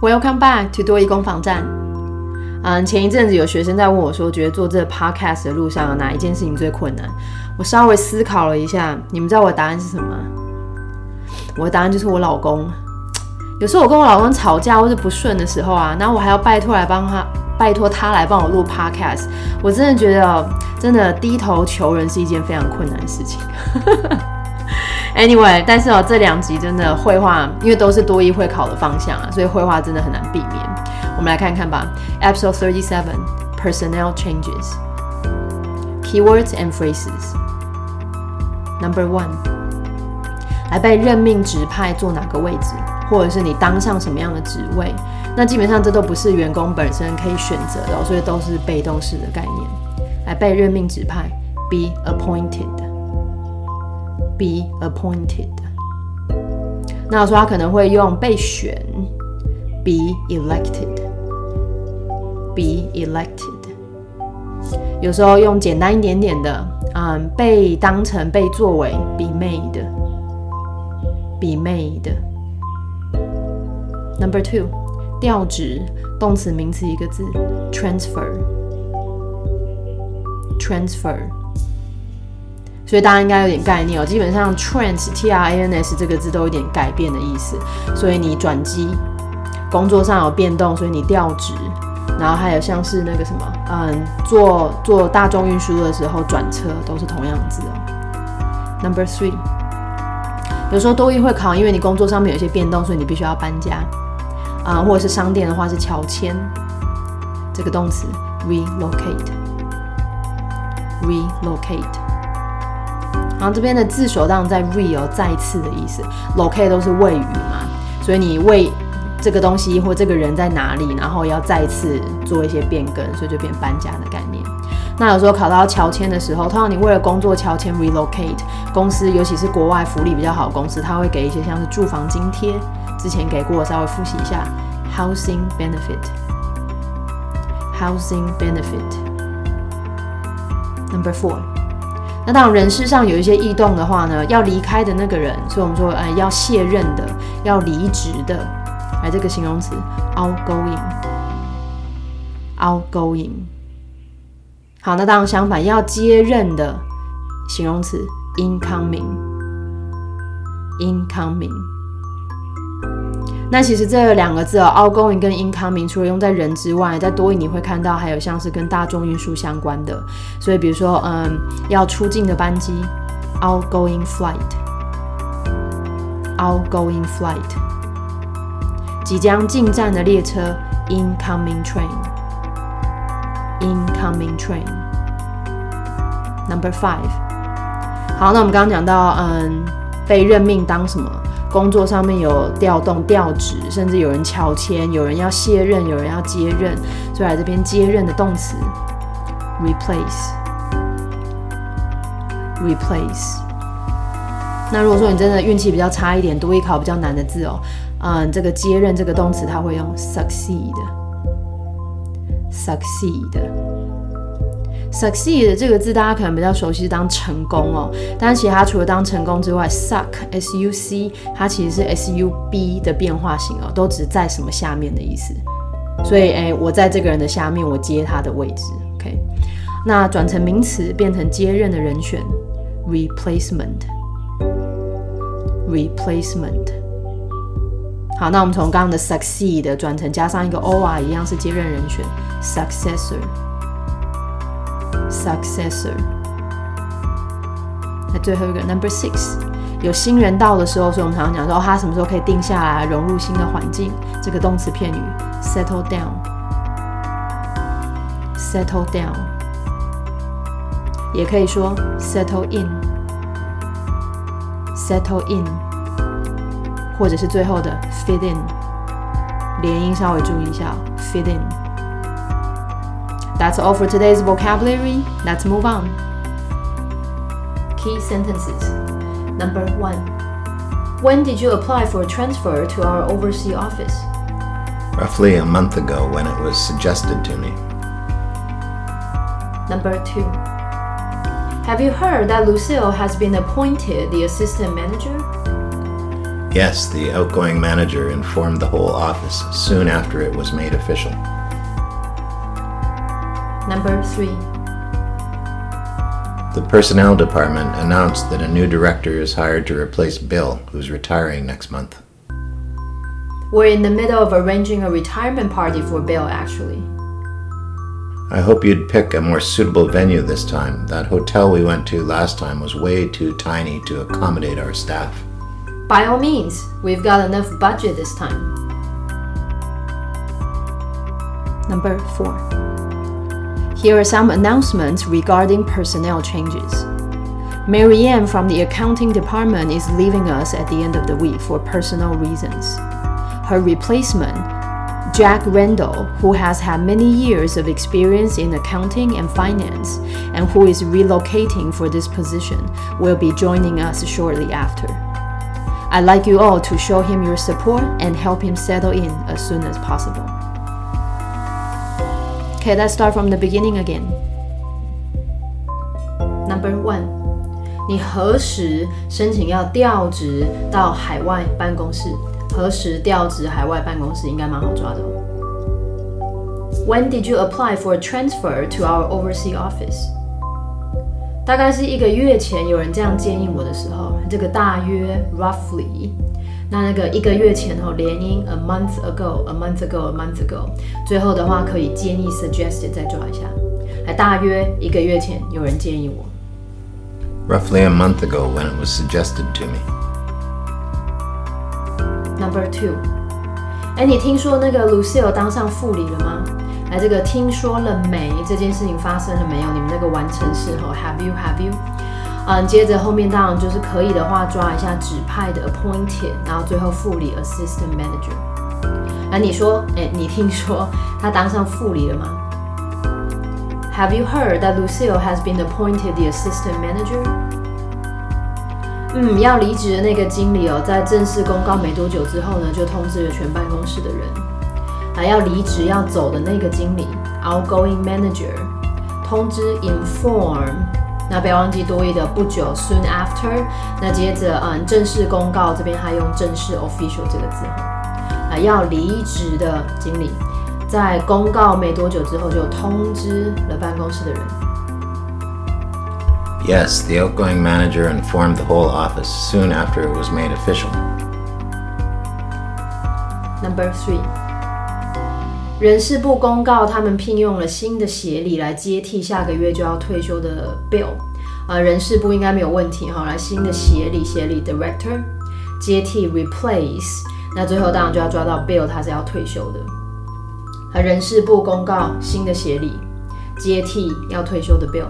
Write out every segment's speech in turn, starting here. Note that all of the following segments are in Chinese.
Welcome back to 多一攻防站。嗯，前一阵子有学生在问我说，觉得做这个 podcast 的路上有哪一件事情最困难？我稍微思考了一下，你们知道我的答案是什么？我的答案就是我老公。有时候我跟我老公吵架或是不顺的时候啊，然后我还要拜托来帮他，拜托他来帮我录 podcast。我真的觉得，真的低头求人是一件非常困难的事情。Anyway，但是哦，这两集真的绘画，因为都是多一会考的方向啊，所以绘画真的很难避免。我们来看看吧。Episode Thirty Seven Personnel Changes Keywords and Phrases Number One，来被任命指派做哪个位置，或者是你当上什么样的职位，那基本上这都不是员工本身可以选择的，所以都是被动式的概念。来被任命指派，be appointed。Be appointed。那我说他可能会用被选，be elected，be elected。有时候用简单一点点的，嗯，被当成被作为，be made，be made。Number two，调职，动词名词一个字，transfer，transfer。所以大家应该有点概念哦。基本上，trans t r a n s 这个字都有点改变的意思。所以你转机，工作上有变动，所以你调职。然后还有像是那个什么，嗯，做做大众运输的时候转车，都是同样字哦。Number three，有时候多义会考，因为你工作上面有一些变动，所以你必须要搬家啊，或者是商店的话是乔迁。这个动词 relocate，relocate。然后这边的字首当然在 real，再次的意思，locate 都是位于嘛，所以你为这个东西或这个人在哪里，然后要再次做一些变更，所以就变搬家的概念。那有时候考到乔迁的时候，通常你为了工作乔迁 relocate，公司尤其是国外福利比较好的公司，他会给一些像是住房津贴，之前给过，稍微复习一下 housing benefit，housing benefit number four。那当人事上有一些异动的话呢，要离开的那个人，所以我们说，呃，要卸任的，要离职的，来这个形容词，outgoing，outgoing。好，那当然相反，要接任的形容词，incoming，incoming。那其实这两个字哦，outgoing 跟 incoming，除了用在人之外，在多义你会看到还有像是跟大众运输相关的。所以比如说，嗯，要出境的班机，outgoing flight，outgoing flight。即将进站的列车，incoming train，incoming train。Number five。好，那我们刚刚讲到，嗯，被任命当什么？工作上面有调动、调职，甚至有人乔迁，有人要卸任，有人要接任，所以来这边接任的动词，replace，replace。那如果说你真的运气比较差一点，多一考比较难的字哦，嗯，这个接任这个动词它会用 succeed，succeed Succeed 这个字大家可能比较熟悉是当成功哦，但其实它除了当成功之外，suck s u c 它其实是 s u b 的变化型哦，都只在什么下面的意思。所以哎，我在这个人的下面，我接他的位置。OK，那转成名词变成接任的人选，replacement，replacement。好，那我们从刚刚的 succeed 转成加上一个 or 一样是接任人选，successor。Successor，那最后一个 Number Six，有新人到的时候，所以我们常常讲说，他什么时候可以定下来，融入新的环境。这个动词片语 Settle down，Settle down，也可以说 Settle in，Settle in，或者是最后的 Fit in，连音稍微注意一下，Fit in。That's all for today's vocabulary. Let's move on. Key sentences. Number one. When did you apply for a transfer to our overseas office? Roughly a month ago when it was suggested to me. Number two. Have you heard that Lucille has been appointed the assistant manager? Yes, the outgoing manager informed the whole office soon after it was made official. Number three. The personnel department announced that a new director is hired to replace Bill, who's retiring next month. We're in the middle of arranging a retirement party for Bill, actually. I hope you'd pick a more suitable venue this time. That hotel we went to last time was way too tiny to accommodate our staff. By all means, we've got enough budget this time. Number four. Here are some announcements regarding personnel changes. Marianne from the accounting department is leaving us at the end of the week for personal reasons. Her replacement, Jack Randall, who has had many years of experience in accounting and finance and who is relocating for this position, will be joining us shortly after. I'd like you all to show him your support and help him settle in as soon as possible. Okay, let's start from the beginning again. Number one，你何时申请要调职到海外办公室？何时调职海外办公室应该蛮好抓的哦。When did you apply for a transfer to our overseas office？大概是一个月前有人这样建议我的时候，这个大约 roughly， 那那个一个月前后连音 a month ago，a month ago，a month ago，最后的话可以建议 suggested 再抓一下，还大约一个月前有人建议我。 Roughly a month ago when it was suggested to me. Number two，哎，你听说那个 Lucille 当上副理了吗？来，这个听说了没？这件事情发生了没有？你们那个完成式后 Have you Have you？ 嗯，接着后面当然就是可以的话抓一下指派的 appointed，然后最后副理 assistant manager。那，你说，哎，你听说他当上副理了吗？Have you heard that Lucille has been appointed the assistant manager？嗯，要离职的那个经理哦，在正式公告没多久之后呢，就通知了全办公室的人。还要离职要走的那个经理，outgoing manager，通知 inform。那不要忘记多义的不久 soon after。那接着嗯，正式公告这边还用正式 official 这个字哈。啊，要离职的经理，在公告没多久之后就通知了办公室的人。Yes, the outgoing manager informed the whole office soon after it was made official. Number three，人事部公告他们聘用了新的协理来接替下个月就要退休的 Bill。呃，人事部应该没有问题哈。来，新的协理协理 Director 接替 Replace，那最后当然就要抓到 Bill 他是要退休的。呃，人事部公告新的协理接替要退休的 Bill。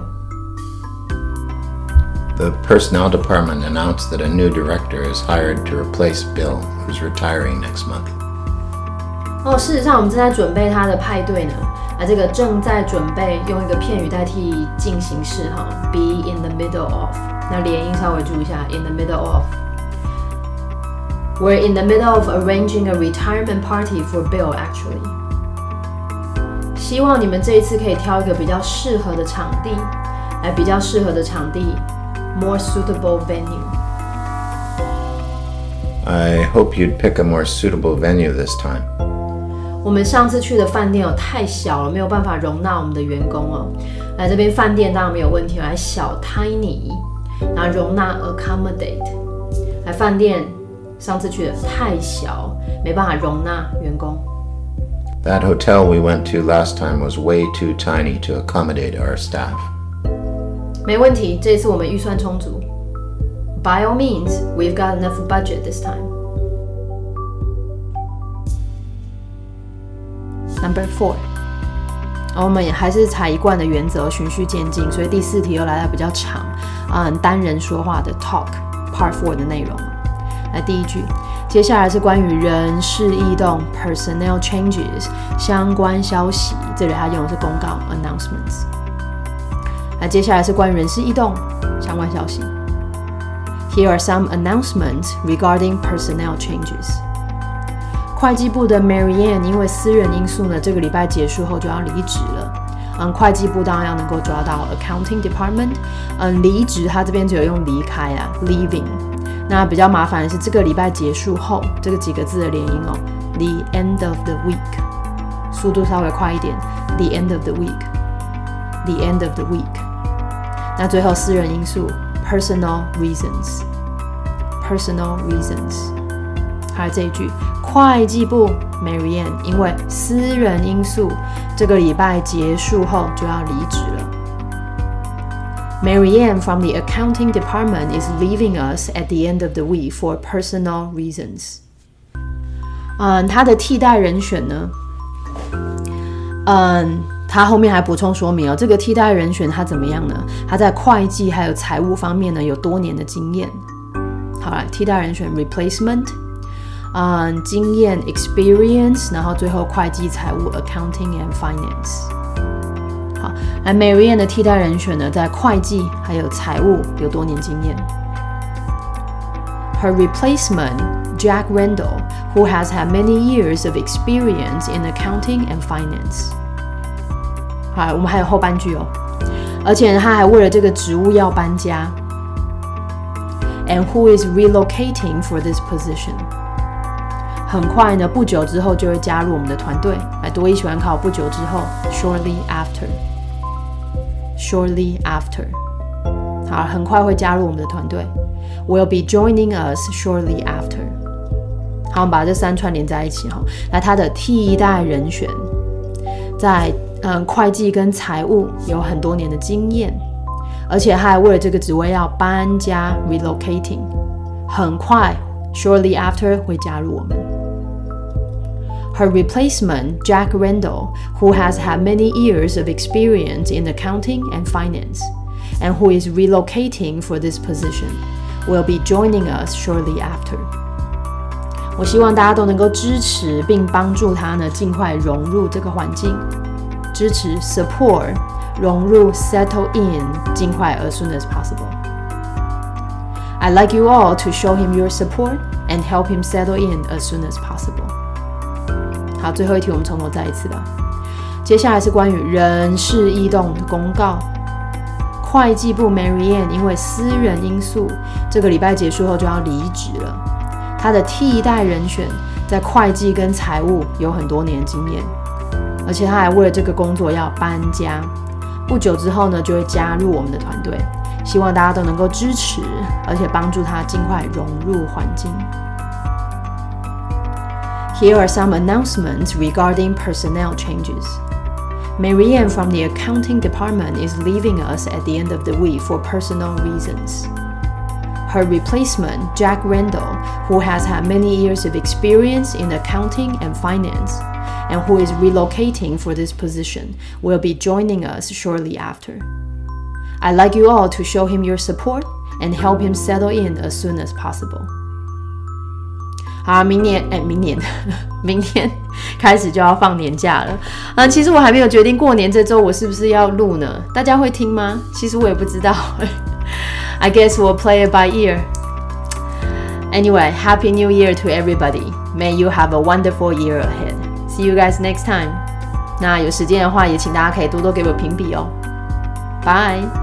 The personnel department announced that a new director is hired to replace Bill, who's retiring next month. 哦，事实上我们正在准备他的派对呢。啊，这个正在准备用一个片语代替进行式哈，be in the middle of。那连音稍微注意一下，in the middle of。We're in the middle of arranging a retirement party for Bill, actually。希望你们这一次可以挑一个比较适合的场地，来比较适合的场地，more suitable venue。 I hope you'd pick a more suitable venue this time. 我们上次去的饭店哦太小了，没有办法容纳我们的员工哦。来这边饭店当然没有问题，来小 tiny，然后容纳 accommodate。来饭店上次去的太小，没办法容纳员工。 That hotel we went to last time was way too tiny to accommodate our staff. 没问题，这一次我们预算充足。By all means, we've got enough budget this time. Number four，我们也还是采一贯的原则，循序渐进，所以第四题又来的比较长，嗯，单人说话的 talk part four 的内容。来第一句，接下来是关于人事异动 personnel changes 相关消息，这里它用的是公告 announcements。那接下来是关于人事异动相关消息。Here are some announcements regarding personnel changes. 会计部的 Marianne 因为私人因素呢，这个礼拜结束后就要离职了。嗯，会计部当然要能够抓到 accounting department。嗯，离职它这边只有用离开啊，leaving。那比较麻烦的是这个礼拜结束后这个几个字的连音哦，the end of the week，速度稍微快一点，the end of the week，the end of the week。那最后私人因素，personal reasons，personal reasons。还有这一句，会计部 Marianne 因为私人因素，这个礼拜结束后就要离职了。Marianne from the accounting department is leaving us at the end of the week for personal reasons. 嗯，他的替代人选呢？嗯，他后面还补充说明哦，这个替代人选他怎么样呢？他在会计还有财务方面呢有多年的经验。好了，替代人选 replacement，嗯，经验 experience，然后最后会计财务 accounting and finance。好，而 Marianne 的替代人选呢，在会计还有财务有多年经验。Her replacement, Jack Randall, who has had many years of experience in accounting and finance。好，我们还有后半句哦，而且他还为了这个职务要搬家。And who is relocating for this position？ 很快呢，不久之后就会加入我们的团队。来，多一喜欢考不久之后，shortly after。Shortly after，好，很快会加入我们的团队。Will be joining us shortly after。好，我们把这三串连在一起哈。那他的替代人选，在嗯会计跟财务有很多年的经验，而且他还为了这个职位要搬家，relocating。很快，shortly after 会加入我们。her replacement, Jack Randall, who has had many years of experience in accounting and finance, and who is relocating for this position, will be joining us shortly after. 我希望大家都能够支持并帮助他呢，尽快融入这个环境。支持 support 融入 settle in 尽快 as soon as possible. I'd like you all to show him your support and help him settle in as soon as possible. 好，最后一题我们从头再一次吧。接下来是关于人事异动的公告。会计部 Marianne 因为私人因素，这个礼拜结束后就要离职了。他的替代人选在会计跟财务有很多年经验，而且他还为了这个工作要搬家。不久之后呢，就会加入我们的团队。希望大家都能够支持，而且帮助他尽快融入环境。Here are some announcements regarding personnel changes. Marianne from the accounting department is leaving us at the end of the week for personal reasons. Her replacement, Jack Randall, who has had many years of experience in accounting and finance, and who is relocating for this position, will be joining us shortly after. I'd like you all to show him your support and help him settle in as soon as possible. 好，明年哎，明年，明天开始就要放年假了啊！其实我还没有决定过年这周我是不是要录呢？大家会听吗？其实我也不知道。I guess we'll play it by ear. Anyway, Happy New Year to everybody. May you have a wonderful year ahead. See you guys next time. 那有时间的话，也请大家可以多多给我评比哦。Bye.